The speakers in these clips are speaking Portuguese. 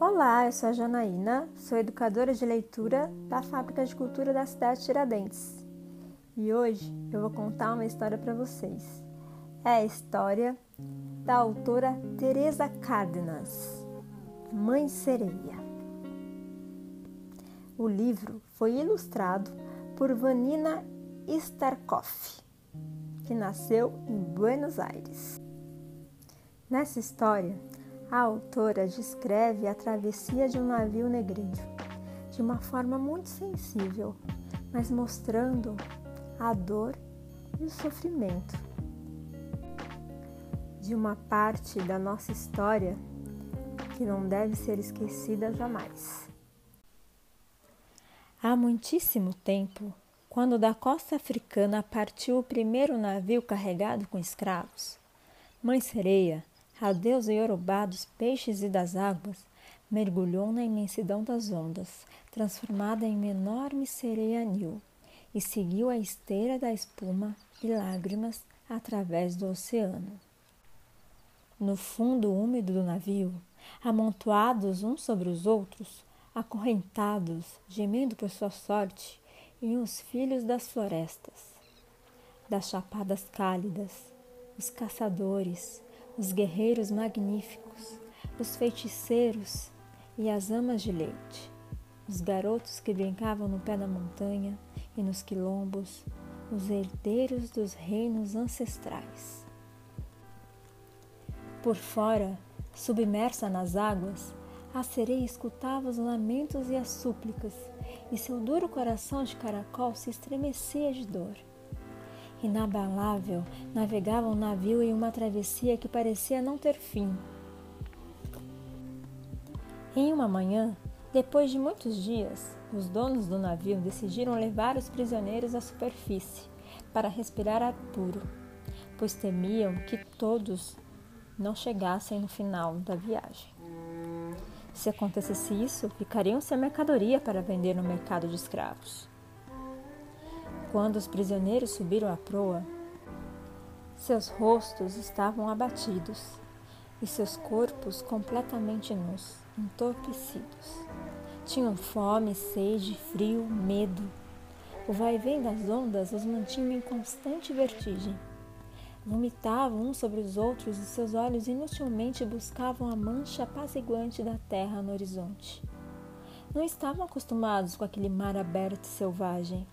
Olá, eu sou a Janaína, sou educadora de leitura da Fábrica de Cultura da cidade de Tiradentes. E hoje eu vou contar uma história para vocês. É a história da autora Teresa Cárdenas, Mãe Sereia. O livro foi ilustrado por Vanina Starkoff, que nasceu em Buenos Aires. Nessa história, a autora descreve a travessia de um navio negreiro de uma forma muito sensível, mas mostrando a dor e o sofrimento de uma parte da nossa história que não deve ser esquecida jamais. Há muitíssimo tempo, quando da costa africana partiu o primeiro navio carregado com escravos, Mãe Sereia a deusa Yorubá dos peixes e das águas mergulhou na imensidão das ondas, transformada em uma enorme sereia anil, e seguiu a esteira da espuma e lágrimas através do oceano. No fundo úmido do navio, amontoados uns sobre os outros, acorrentados, gemendo por sua sorte, iam os filhos das florestas, das chapadas cálidas, os caçadores, os guerreiros magníficos, os feiticeiros e as amas de leite, os garotos que brincavam no pé da montanha e nos quilombos, os herdeiros dos reinos ancestrais. Por fora, submersa nas águas, a sereia escutava os lamentos e as súplicas, e seu duro coração de caracol se estremecia de dor inabalável, navegava um navio em uma travessia que parecia não ter fim. Em uma manhã, depois de muitos dias, os donos do navio decidiram levar os prisioneiros à superfície para respirar ar puro, pois temiam que todos não chegassem no final da viagem. Se acontecesse isso, ficariam sem mercadoria para vender no mercado de escravos. Quando os prisioneiros subiram à proa, seus rostos estavam abatidos e seus corpos completamente nus, entorpecidos. Tinham fome, sede, frio, medo. O vai-vem das ondas os mantinha em constante vertigem. Vomitavam uns sobre os outros e seus olhos inutilmente buscavam a mancha apaziguante da terra no horizonte. Não estavam acostumados com aquele mar aberto e selvagem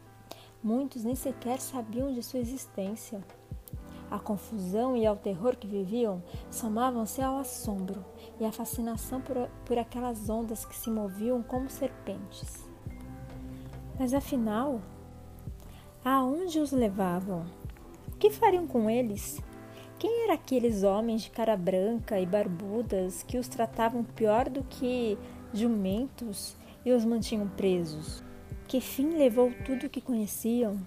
Muitos nem sequer sabiam de sua existência. A confusão e ao terror que viviam somavam-se ao assombro e à fascinação por, por aquelas ondas que se moviam como serpentes. Mas afinal, aonde os levavam? O que fariam com eles? Quem eram aqueles homens de cara branca e barbudas que os tratavam pior do que jumentos e os mantinham presos? Que fim levou tudo o que conheciam?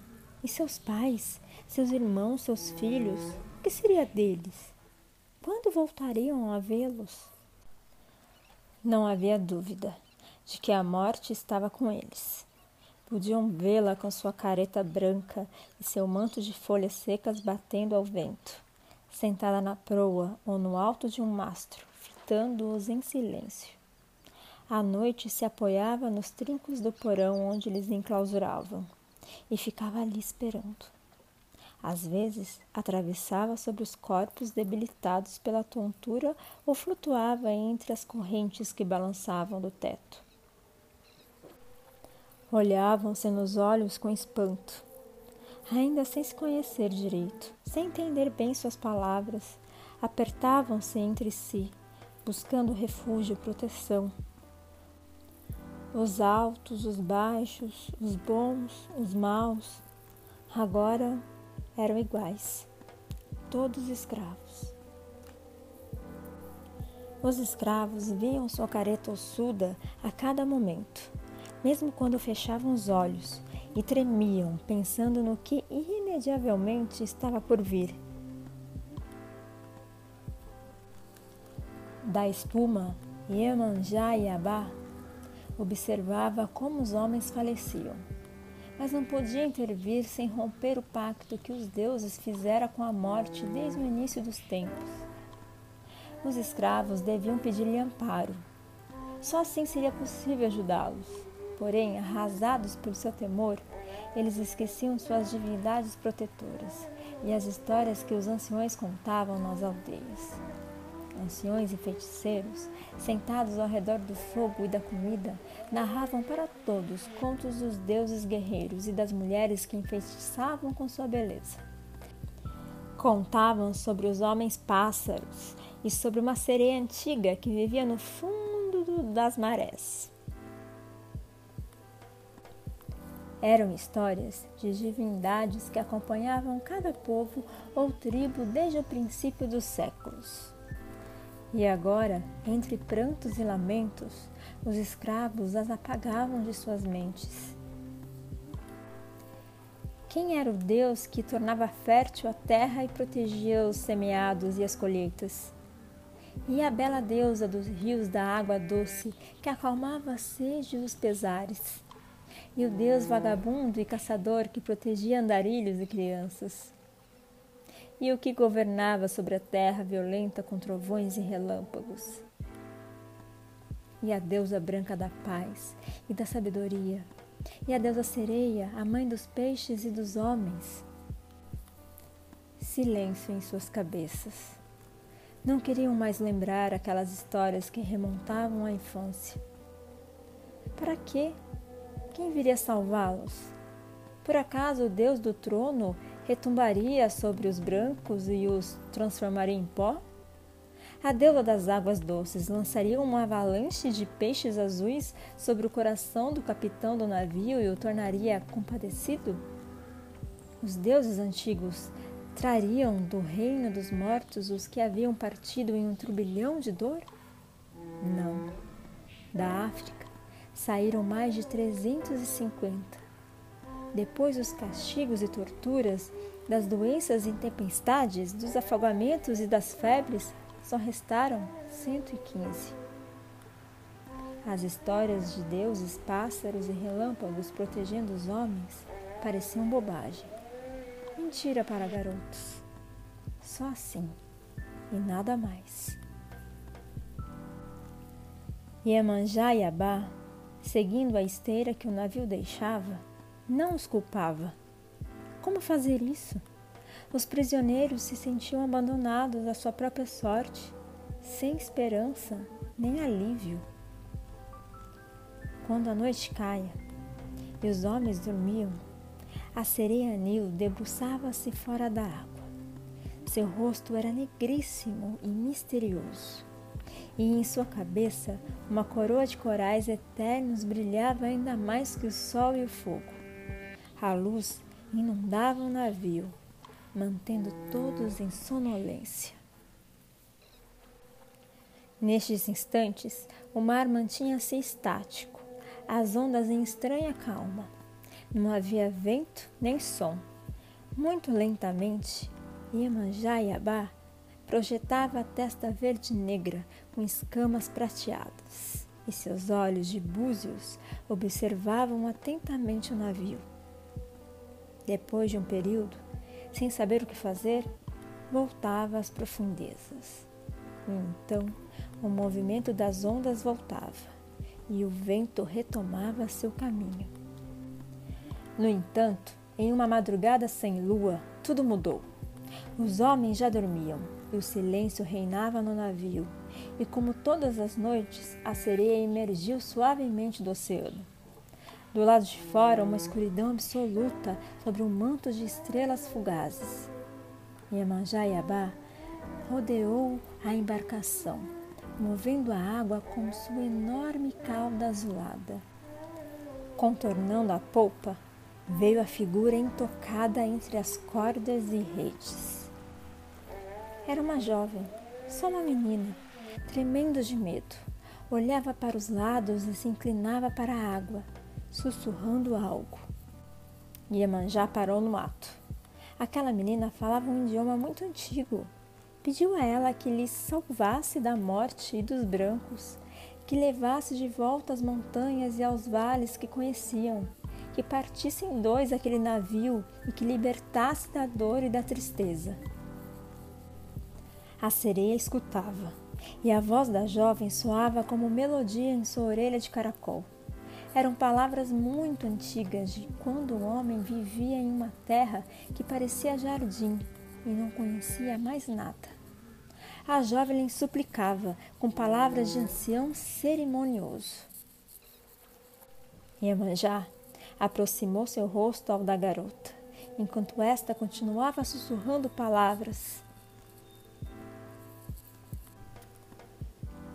E seus pais, seus irmãos, seus filhos? O que seria deles? Quando voltariam a vê-los? Não havia dúvida de que a morte estava com eles. Podiam vê-la com sua careta branca e seu manto de folhas secas batendo ao vento, sentada na proa ou no alto de um mastro, fitando-os em silêncio. À noite se apoiava nos trincos do porão onde eles enclausuravam e ficava ali esperando. Às vezes atravessava sobre os corpos debilitados pela tontura ou flutuava entre as correntes que balançavam do teto. Olhavam-se nos olhos com espanto, ainda sem se conhecer direito, sem entender bem suas palavras, apertavam-se entre si, buscando refúgio e proteção os altos, os baixos, os bons, os maus, agora eram iguais, todos escravos. Os escravos viam sua careta ossuda a cada momento, mesmo quando fechavam os olhos e tremiam, pensando no que irremediavelmente estava por vir. Da espuma, Iemanjá e Abá Observava como os homens faleciam, mas não podia intervir sem romper o pacto que os deuses fizeram com a morte desde o início dos tempos. os escravos deviam pedir-lhe amparo. Só assim seria possível ajudá-los. Porém, arrasados pelo seu temor, eles esqueciam suas divindades protetoras e as histórias que os anciões contavam nas aldeias. Anciões e feiticeiros, sentados ao redor do fogo e da comida, narravam para todos contos dos deuses guerreiros e das mulheres que enfeitiçavam com sua beleza. Contavam sobre os homens pássaros e sobre uma sereia antiga que vivia no fundo das marés. Eram histórias de divindades que acompanhavam cada povo ou tribo desde o princípio dos séculos. E agora, entre prantos e lamentos, os escravos as apagavam de suas mentes. Quem era o Deus que tornava fértil a terra e protegia os semeados e as colheitas? E a bela deusa dos rios da água doce que acalmava a sede e os pesares? e o deus vagabundo e caçador que protegia andarilhos e crianças. E o que governava sobre a terra violenta com trovões e relâmpagos. E a deusa branca da paz e da sabedoria, e a deusa sereia, a mãe dos peixes e dos homens. Silêncio em suas cabeças. Não queriam mais lembrar aquelas histórias que remontavam à infância. Para quê? quem viria salvá-los? Por acaso o Deus do trono retumbaria sobre os brancos e os transformaria em pó? A deusa das águas doces lançaria uma avalanche de peixes azuis sobre o coração do capitão do navio e o tornaria compadecido? Os deuses antigos trariam do reino dos mortos os que haviam partido em um turbilhão de dor? Não. Da África, saíram mais de 350. Depois dos castigos e torturas, das doenças e tempestades, dos afogamentos e das febres, só restaram 115. As histórias de deuses, pássaros e relâmpagos protegendo os homens pareciam bobagem. Mentira para garotos. Só assim e nada mais. Iemanjá e Abá seguindo a esteira que o navio deixava, não os culpava. Como fazer isso? Os prisioneiros se sentiam abandonados à sua própria sorte, sem esperança nem alívio. Quando a noite caia e os homens dormiam, a sereia Nil debruçava-se fora da água. Seu rosto era negríssimo e misterioso e em sua cabeça uma coroa de corais eternos brilhava ainda mais que o sol e o fogo. A luz inundava o navio, mantendo todos em sonolência. Nestes instantes, o mar mantinha-se estático, as ondas em estranha calma. Não havia vento nem som. Muito lentamente, Iemanjá projetava a testa verde-negra com escamas prateadas, e seus olhos de búzios observavam atentamente o navio. Depois de um período, sem saber o que fazer, voltava às profundezas. Então, o movimento das ondas voltava e o vento retomava seu caminho. No entanto, em uma madrugada sem lua, tudo mudou. Os homens já dormiam e o silêncio reinava no navio, e como todas as noites, a sereia emergiu suavemente do oceano. Do lado de fora, uma escuridão absoluta sobre um manto de estrelas fugazes. Iemanjá Yabá rodeou a embarcação, movendo a água com sua enorme cauda azulada. Contornando a polpa, veio a figura intocada entre as cordas e redes. Era uma jovem, só uma menina, tremendo de medo. Olhava para os lados e se inclinava para a água, sussurrando algo. Iemanjá parou no ato. Aquela menina falava um idioma muito antigo. Pediu a ela que lhe salvasse da morte e dos brancos, que levasse de volta às montanhas e aos vales que conheciam, que partisse em dois aquele navio e que libertasse da dor e da tristeza. A sereia escutava, e a voz da jovem soava como melodia em sua orelha de caracol. Eram palavras muito antigas de quando o homem vivia em uma terra que parecia jardim e não conhecia mais nada. A jovem lhe suplicava com palavras de ancião cerimonioso. Iemanjá aproximou seu rosto ao da garota, enquanto esta continuava sussurrando palavras.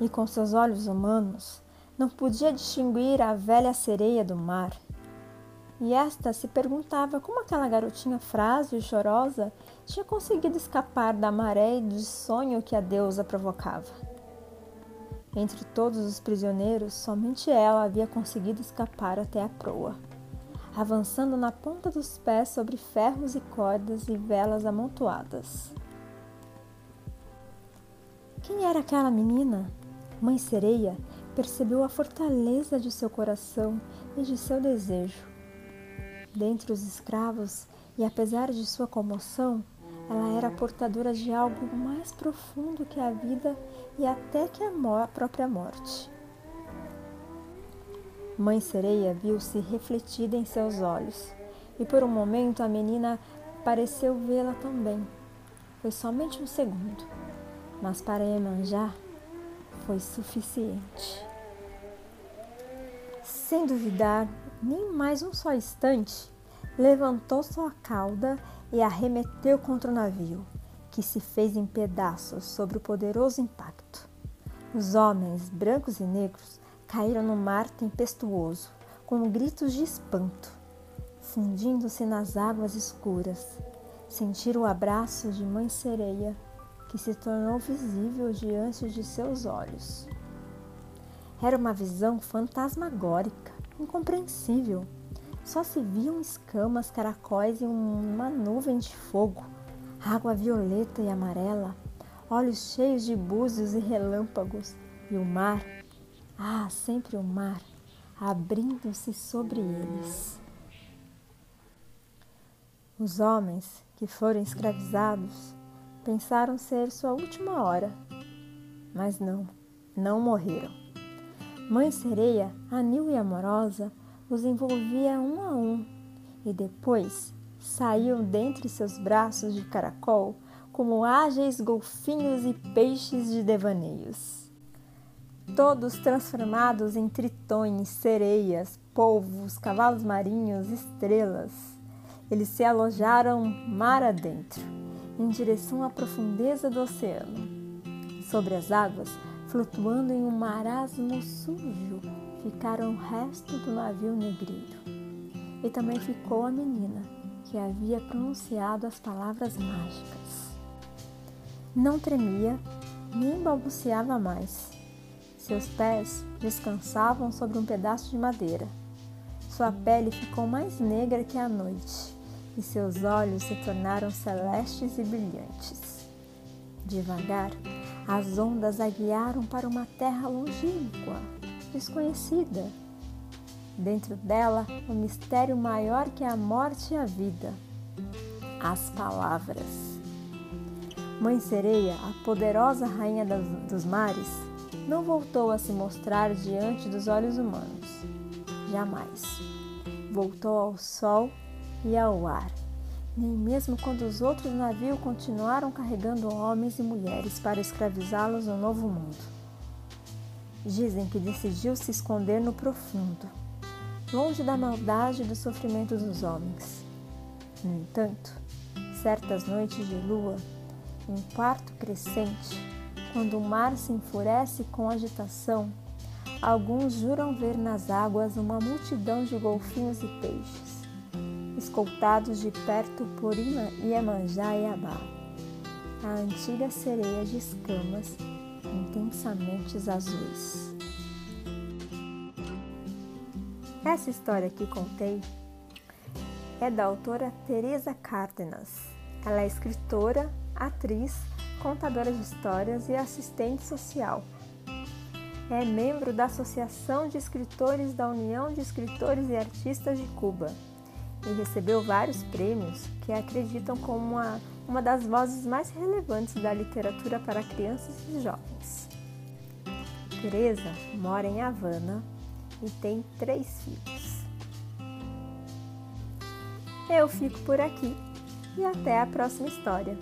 E com seus olhos humanos não podia distinguir a velha sereia do mar. E esta se perguntava como aquela garotinha frágil e chorosa tinha conseguido escapar da maré de sonho que a deusa provocava. Entre todos os prisioneiros, somente ela havia conseguido escapar até a proa, avançando na ponta dos pés sobre ferros e cordas e velas amontoadas. Quem era aquela menina? Mãe Sereia percebeu a fortaleza de seu coração e de seu desejo. Dentre os escravos, e apesar de sua comoção, ela era portadora de algo mais profundo que a vida e até que a própria morte. Mãe Sereia viu-se refletida em seus olhos, e por um momento a menina pareceu vê-la também. Foi somente um segundo, mas para Emanjá foi suficiente. Sem duvidar nem mais um só instante, levantou sua cauda e arremeteu contra o navio, que se fez em pedaços sob o poderoso impacto. Os homens, brancos e negros, caíram no mar tempestuoso, com gritos de espanto. Fundindo-se nas águas escuras, sentiram o abraço de Mãe Sereia, que se tornou visível diante de seus olhos. Era uma visão fantasmagórica, incompreensível só se viam escamas, caracóis e uma nuvem de fogo, água violeta e amarela, olhos cheios de búzios e relâmpagos, e o mar, ah, sempre o mar, abrindo-se sobre eles. Os homens que foram escravizados pensaram ser sua última hora, mas não, não morreram. Mãe sereia, anil e amorosa, os envolvia um a um e depois saíam dentre seus braços de caracol como ágeis golfinhos e peixes de devaneios. Todos transformados em tritões, sereias, polvos, cavalos marinhos, estrelas, eles se alojaram mar adentro, em direção à profundeza do oceano. Sobre as águas, flutuando em um marasmo sujo, ficaram o resto do navio negreiro. E também ficou a menina, que havia pronunciado as palavras mágicas. Não tremia, nem balbuciava mais. Seus pés descansavam sobre um pedaço de madeira. Sua pele ficou mais negra que a noite, e seus olhos se tornaram celestes e brilhantes. Devagar, as ondas a guiaram para uma terra longínqua, desconhecida. Dentro dela, um mistério maior que a morte e a vida: as palavras. Mãe Sereia, a poderosa rainha dos mares, não voltou a se mostrar diante dos olhos humanos. Jamais. Voltou ao sol e ao ar, nem mesmo quando os outros navios continuaram carregando homens e mulheres para escravizá-los no novo mundo. Dizem que decidiu se esconder no profundo, longe da maldade e do sofrimento dos homens. No entanto, certas noites de lua, em quarto crescente, quando o mar se enfurece com agitação, alguns juram ver nas águas uma multidão de golfinhos e peixes, escoltados de perto por Iemanjá e Abá, a antiga sereia de escamas intensamente azuis. Essa história que contei é da autora Teresa Cárdenas. Ela é escritora, atriz, contadora de histórias e assistente social. É membro da Associação de Escritores da União de Escritores e Artistas de Cuba e recebeu vários prêmios que acreditam como uma, uma das vozes mais relevantes da literatura para crianças e jovens. Teresa mora em Havana e tem três filhos. Eu fico por aqui e até a próxima história.